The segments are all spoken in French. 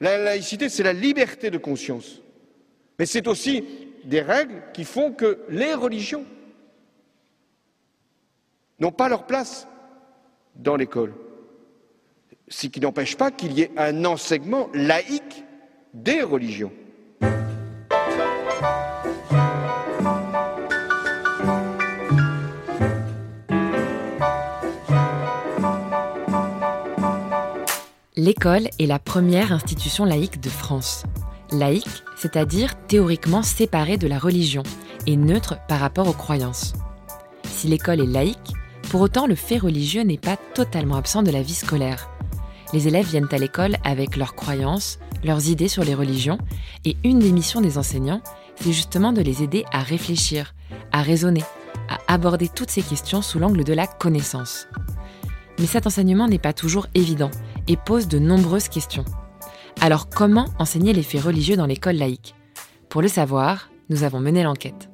La laïcité, c'est la liberté de conscience. Mais c'est aussi des règles qui font que les religions n'ont pas leur place dans l'école. Ce qui n'empêche pas qu'il y ait un enseignement laïque des religions. L'école est la première institution laïque de France. Laïque, c'est-à-dire théoriquement séparée de la religion et neutre par rapport aux croyances. Si l'école est laïque, pour autant le fait religieux n'est pas totalement absent de la vie scolaire. Les élèves viennent à l'école avec leurs croyances, leurs idées sur les religions, et une des missions des enseignants, c'est justement de les aider à réfléchir, à raisonner, à aborder toutes ces questions sous l'angle de la connaissance. Mais cet enseignement n'est pas toujours évident et pose de nombreuses questions. Alors comment enseigner les faits religieux dans l'école laïque? Pour le savoir, nous avons mené l'enquête.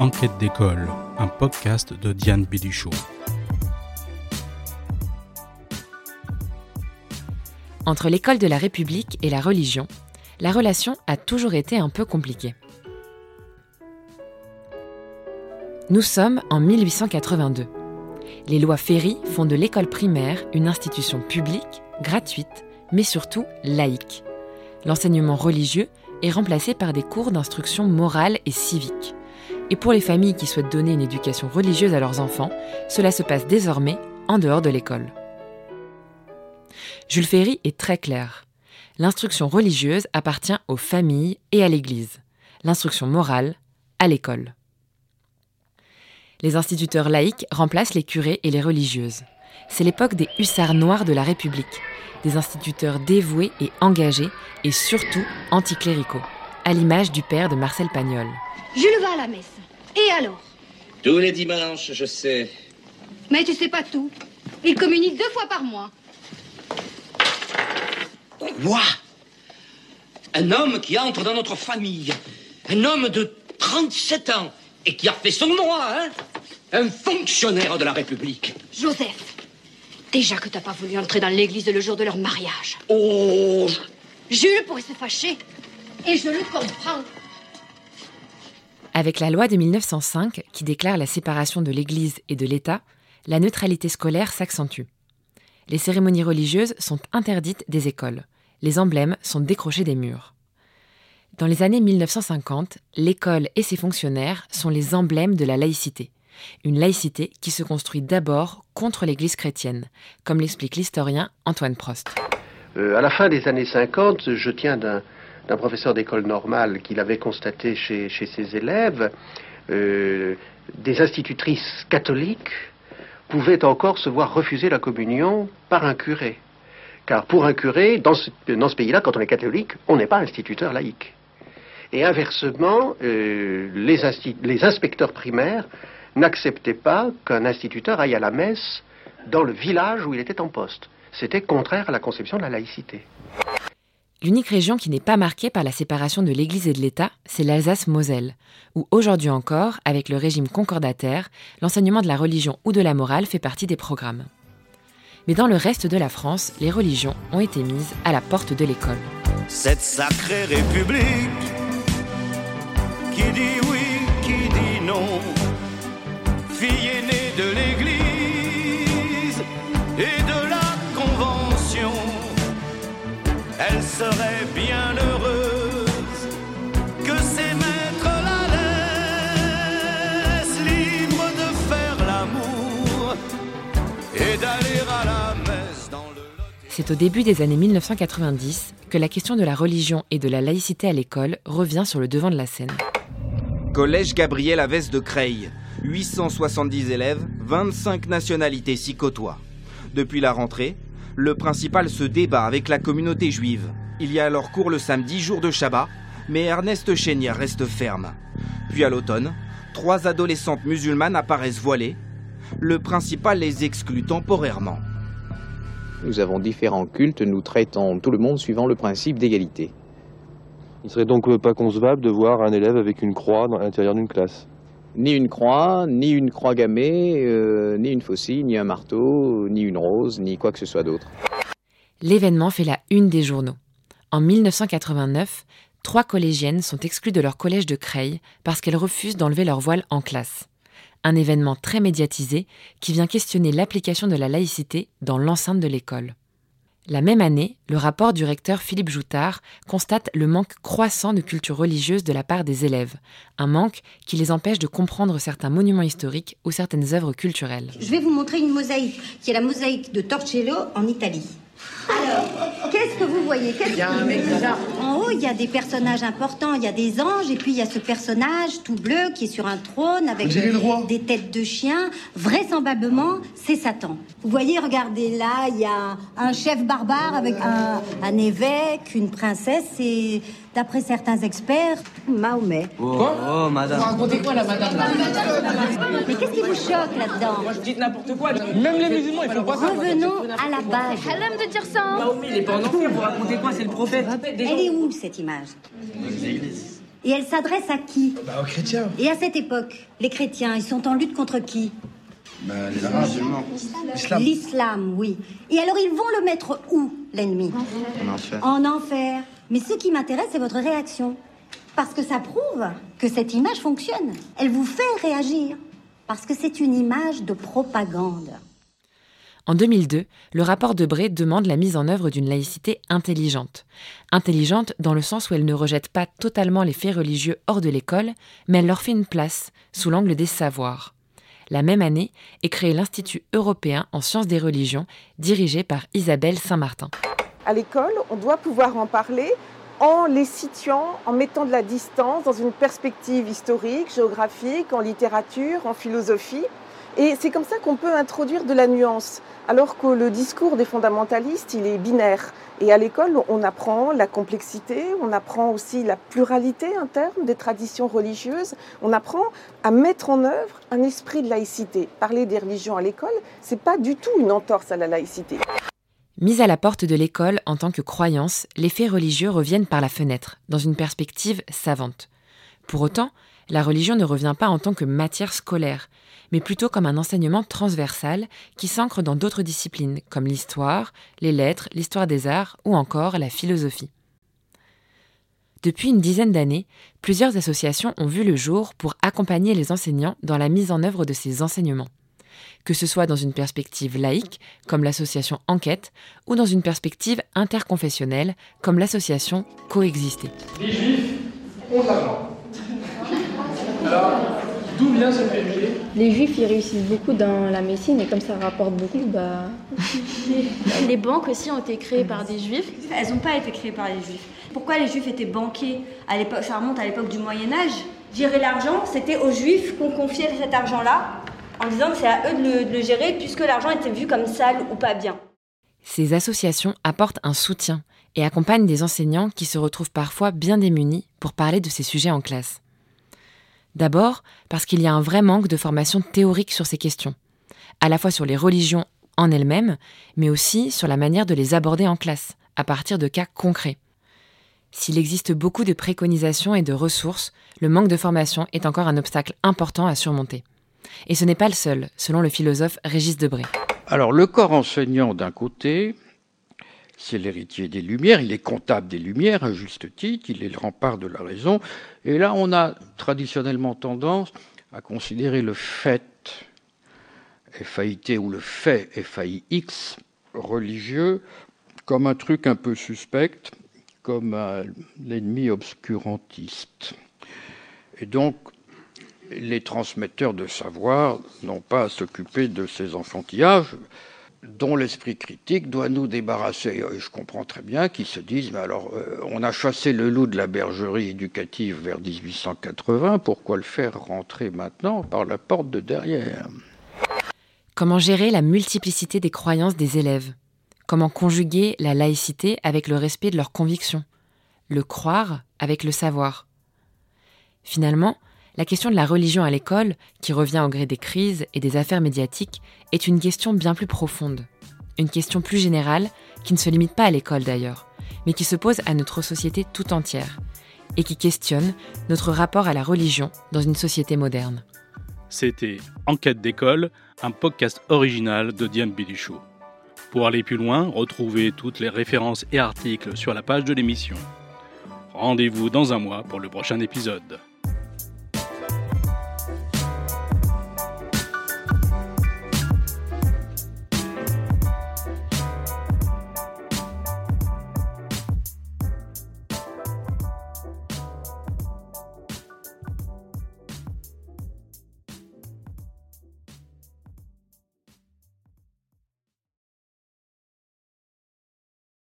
Enquête d'école, un podcast de Diane Béduchot. Entre l'école de la République et la religion, la relation a toujours été un peu compliquée. Nous sommes en 1882. Les lois Ferry font de l'école primaire une institution publique, gratuite, mais surtout laïque. L'enseignement religieux est remplacé par des cours d'instruction morale et civique. Et pour les familles qui souhaitent donner une éducation religieuse à leurs enfants, cela se passe désormais en dehors de l'école. Jules Ferry est très clair. L'instruction religieuse appartient aux familles et à l'Église. L'instruction morale, à l'école les instituteurs laïcs remplacent les curés et les religieuses. C'est l'époque des hussards noirs de la République, des instituteurs dévoués et engagés, et surtout anticléricaux, à l'image du père de Marcel Pagnol. Jules va à la messe. Et alors? Tous les dimanches, je sais. Mais tu sais pas tout. Il communique deux fois par mois. Quoi? Un homme qui entre dans notre famille. Un homme de 37 ans et qui a fait son droit, hein? Un fonctionnaire de la République. Joseph, déjà que t'as pas voulu entrer dans l'église le jour de leur mariage. Oh Jules pourrait se fâcher. Et je le comprends. Avec la loi de 1905 qui déclare la séparation de l'Église et de l'État, la neutralité scolaire s'accentue. Les cérémonies religieuses sont interdites des écoles. Les emblèmes sont décrochés des murs. Dans les années 1950, l'école et ses fonctionnaires sont les emblèmes de la laïcité. Une laïcité qui se construit d'abord contre l'Église chrétienne, comme l'explique l'historien Antoine Prost. Euh, à la fin des années 50, je tiens d'un professeur d'école normale qu'il avait constaté chez, ses élèves, euh, des institutrices catholiques pouvaient encore se voir refuser la communion par un curé. Car pour un curé, dans ce, pays-là, quand on est catholique, on n'est pas instituteur laïque. Et inversement, euh, les inspecteurs primaires n'acceptaient pas qu'un instituteur aille à la messe dans le village où il était en poste. C'était contraire à la conception de la laïcité. L'unique région qui n'est pas marquée par la séparation de l'Église et de l'État, c'est l'Alsace-Moselle, où aujourd'hui encore, avec le régime concordataire, l'enseignement de la religion ou de la morale fait partie des programmes. Mais dans le reste de la France, les religions ont été mises à la porte de l'école. Cette sacrée république qui dit oui. Fille aînée de l'Église et de la Convention, elle serait bien heureuse que ses maîtres la laissent libre de faire l'amour et d'aller à la messe dans le... C'est au début des années 1990 que la question de la religion et de la laïcité à l'école revient sur le devant de la scène. Collège Gabriel Avès de Creil. 870 élèves, 25 nationalités s'y côtoient. Depuis la rentrée, le principal se débat avec la communauté juive. Il y a alors cours le samedi, jour de Shabbat, mais Ernest Chénier reste ferme. Puis à l'automne, trois adolescentes musulmanes apparaissent voilées. Le principal les exclut temporairement. Nous avons différents cultes, nous traitons tout le monde suivant le principe d'égalité. Il serait donc pas concevable de voir un élève avec une croix à l'intérieur d'une classe Ni une croix, ni une croix gammée, euh, ni une faucille, ni un marteau, ni une rose, ni quoi que ce soit d'autre. L'événement fait la une des journaux. En 1989, trois collégiennes sont exclues de leur collège de Creil parce qu'elles refusent d'enlever leur voile en classe. Un événement très médiatisé qui vient questionner l'application de la laïcité dans l'enceinte de l'école. La même année, le rapport du recteur Philippe Joutard constate le manque croissant de culture religieuse de la part des élèves, un manque qui les empêche de comprendre certains monuments historiques ou certaines œuvres culturelles. Je vais vous montrer une mosaïque, qui est la mosaïque de Torcello en Italie. Alors, qu'est-ce que vous voyez? Qu'est-ce Il y a un mec bizarre. En haut, il y a des personnages importants. Il y a des anges, et puis il y a ce personnage tout bleu qui est sur un trône avec des têtes de chiens. Vraisemblablement, c'est Satan. Vous voyez, regardez là, il y a un chef barbare avec un, un évêque, une princesse, et d'après certains experts, Mahomet. Quoi Oh, madame. Vous racontez quoi, la madame là Mais qu'est-ce qui vous choque là-dedans Moi, je dis n'importe quoi. Même les musulmans, ils font pas ça. Revenons à la base. Elle de dire ça. Mahomet, il est pas en enfer. Vous racontez quoi C'est le prophète. Elle est où cette image Et elle s'adresse à qui Bah, aux chrétiens. Et à cette époque, les chrétiens, ils sont en lutte contre qui Bah, les arabes. L'islam. L'islam, oui. Et alors ils vont le mettre où, l'ennemi? En enfer. En enfer. Mais ce qui m'intéresse, c'est votre réaction. Parce que ça prouve que cette image fonctionne. Elle vous fait réagir. Parce que c'est une image de propagande. En 2002, le rapport Debré demande la mise en œuvre d'une laïcité intelligente. Intelligente dans le sens où elle ne rejette pas totalement les faits religieux hors de l'école, mais elle leur fait une place, sous l'angle des savoirs. La même année est créé l'Institut européen en sciences des religions, dirigé par Isabelle Saint-Martin. À l'école, on doit pouvoir en parler en les situant, en mettant de la distance dans une perspective historique, géographique, en littérature, en philosophie. Et c'est comme ça qu'on peut introduire de la nuance, alors que le discours des fondamentalistes, il est binaire. Et à l'école, on apprend la complexité, on apprend aussi la pluralité interne des traditions religieuses, on apprend à mettre en œuvre un esprit de laïcité. Parler des religions à l'école, c'est pas du tout une entorse à la laïcité. Mise à la porte de l'école en tant que croyance, les faits religieux reviennent par la fenêtre, dans une perspective savante. Pour autant, la religion ne revient pas en tant que matière scolaire, mais plutôt comme un enseignement transversal qui s'ancre dans d'autres disciplines, comme l'histoire, les lettres, l'histoire des arts ou encore la philosophie. Depuis une dizaine d'années, plusieurs associations ont vu le jour pour accompagner les enseignants dans la mise en œuvre de ces enseignements que ce soit dans une perspective laïque, comme l'association Enquête, ou dans une perspective interconfessionnelle, comme l'association Coexister. Les juifs ont de l'argent. Alors, d'où vient ce préjugé Les juifs, ils réussissent beaucoup dans la médecine et comme ça rapporte beaucoup, bah. Les banques aussi ont été créées par des juifs. Elles n'ont pas été créées par les juifs. Pourquoi les juifs étaient banquiers à l'époque? Ça remonte à l'époque du Moyen Âge? Gérer l'argent, c'était aux juifs qu'on confiait cet argent-là en disant que c'est à eux de le, gérer puisque l'argent était vu comme sale ou pas bien. Ces associations apportent un soutien et accompagnent des enseignants qui se retrouvent parfois bien démunis pour parler de ces sujets en classe. D'abord parce qu'il y a un vrai manque de formation théorique sur ces questions, à la fois sur les religions en elles-mêmes, mais aussi sur la manière de les aborder en classe, à partir de cas concrets. S'il existe beaucoup de préconisations et de ressources, le manque de formation est encore un obstacle important à surmonter. Et ce n'est pas le seul, selon le philosophe Régis Debray. Alors, le corps enseignant, d'un côté, c'est l'héritier des Lumières, il est comptable des Lumières, à juste titre, il est le rempart de la raison. Et là, on a traditionnellement tendance à considérer le fait, FAIT, ou le fait, FAIX, religieux, comme un truc un peu suspect, comme l'ennemi obscurantiste. Et donc, les transmetteurs de savoir n'ont pas à s'occuper de ces enfantillages dont l'esprit critique doit nous débarrasser. Je comprends très bien qu'ils se disent, mais alors, euh, on a chassé le loup de la bergerie éducative vers 1880, pourquoi le faire rentrer maintenant par la porte de derrière? Comment gérer la multiplicité des croyances des élèves? Comment conjuguer la laïcité avec le respect de leurs convictions? Le croire avec le savoir? Finalement, la question de la religion à l'école, qui revient au gré des crises et des affaires médiatiques, est une question bien plus profonde. Une question plus générale, qui ne se limite pas à l'école d'ailleurs, mais qui se pose à notre société tout entière, et qui questionne notre rapport à la religion dans une société moderne. C'était Enquête d'école, un podcast original de Diane Biduchot. Pour aller plus loin, retrouvez toutes les références et articles sur la page de l'émission. Rendez-vous dans un mois pour le prochain épisode.